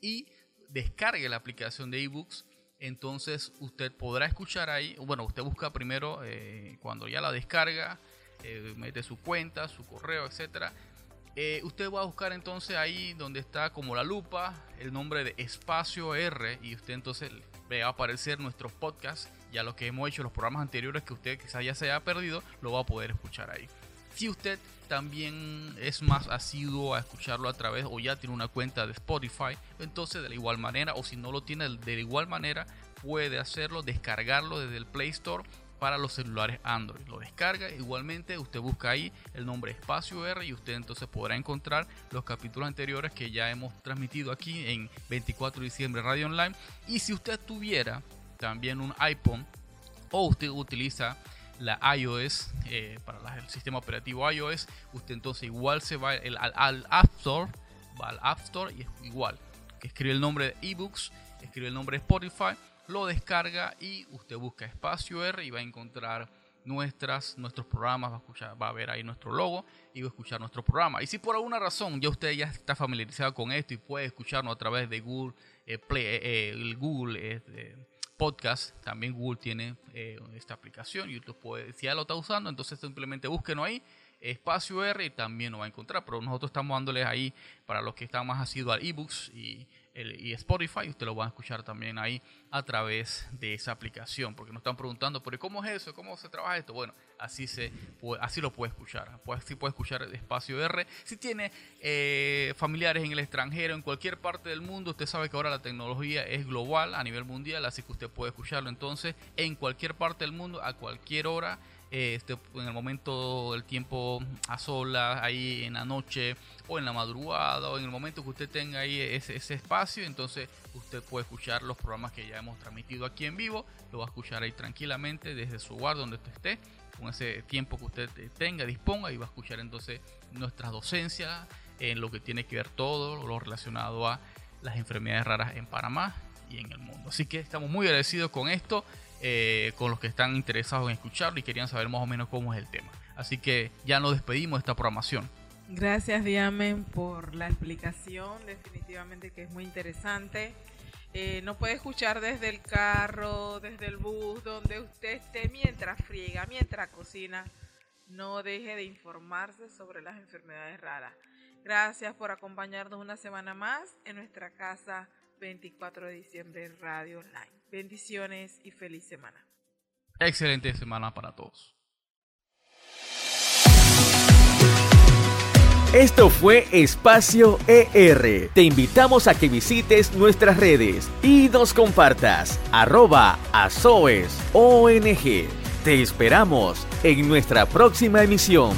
y descargue la aplicación de ebooks, entonces usted podrá escuchar ahí, bueno, usted busca primero eh, cuando ya la descarga, eh, mete su cuenta, su correo, etcétera. Eh, usted va a buscar entonces ahí donde está como la lupa el nombre de espacio R y usted entonces ve a aparecer nuestro podcast, ya lo que hemos hecho los programas anteriores que usted quizás ya se haya perdido, lo va a poder escuchar ahí. Si usted también es más asiduo a escucharlo a través o ya tiene una cuenta de Spotify, entonces de la igual manera, o si no lo tiene de igual manera, puede hacerlo, descargarlo desde el Play Store para los celulares Android. Lo descarga, igualmente usted busca ahí el nombre Espacio R y usted entonces podrá encontrar los capítulos anteriores que ya hemos transmitido aquí en 24 de diciembre Radio Online. Y si usted tuviera también un iPhone o usted utiliza la iOS, eh, para el sistema operativo iOS, usted entonces igual se va al, App Store, va al App Store y es igual. Escribe el nombre de eBooks, escribe el nombre de Spotify, lo descarga y usted busca espacio R y va a encontrar nuestras, nuestros programas, va a, escuchar, va a ver ahí nuestro logo y va a escuchar nuestro programa. Y si por alguna razón ya usted ya está familiarizado con esto y puede escucharnos a través de Google eh, Play, eh, el Google Podcast, también Google tiene esta aplicación y usted puede, si ya lo está usando, entonces simplemente búsquenos ahí espacio R y también lo va a encontrar. Pero nosotros estamos dándoles ahí para los que están más asiduos al ebooks y y Spotify, usted lo va a escuchar también ahí a través de esa aplicación, porque nos están preguntando, pero ¿cómo es eso? ¿Cómo se trabaja esto? Bueno, así, se así lo puede escuchar, pues, así puede escuchar el espacio R. Si tiene eh, familiares en el extranjero, en cualquier parte del mundo, usted sabe que ahora la tecnología es global a nivel mundial, así que usted puede escucharlo entonces en cualquier parte del mundo, a cualquier hora este, en el momento del tiempo a solas, ahí en la noche o en la madrugada o en el momento que usted tenga ahí ese, espacio, entonces usted puede escuchar los programas que ya hemos transmitido aquí en vivo, lo va a escuchar ahí tranquilamente desde su hogar donde usted esté, con ese tiempo que usted tenga, disponga y va a escuchar entonces nuestras docencias en lo que tiene que ver todo lo relacionado a las enfermedades raras en Panamá y en el mundo. Así que estamos muy agradecidos con esto. Eh, con los que están interesados en escucharlo y querían saber más o menos cómo es el tema. Así que ya nos despedimos de esta programación. Gracias Diamen por la explicación, definitivamente que es muy interesante. Eh, nos puede escuchar desde el carro, desde el bus, donde usted esté, mientras friega, mientras cocina. No deje de informarse sobre las enfermedades raras. Gracias por acompañarnos una semana más en nuestra casa 24 de diciembre Radio Online. Bendiciones y feliz semana. Excelente semana para todos. Esto fue Espacio ER. Te invitamos a que visites nuestras redes y nos compartas. Arroba ONG. Te esperamos en nuestra próxima emisión.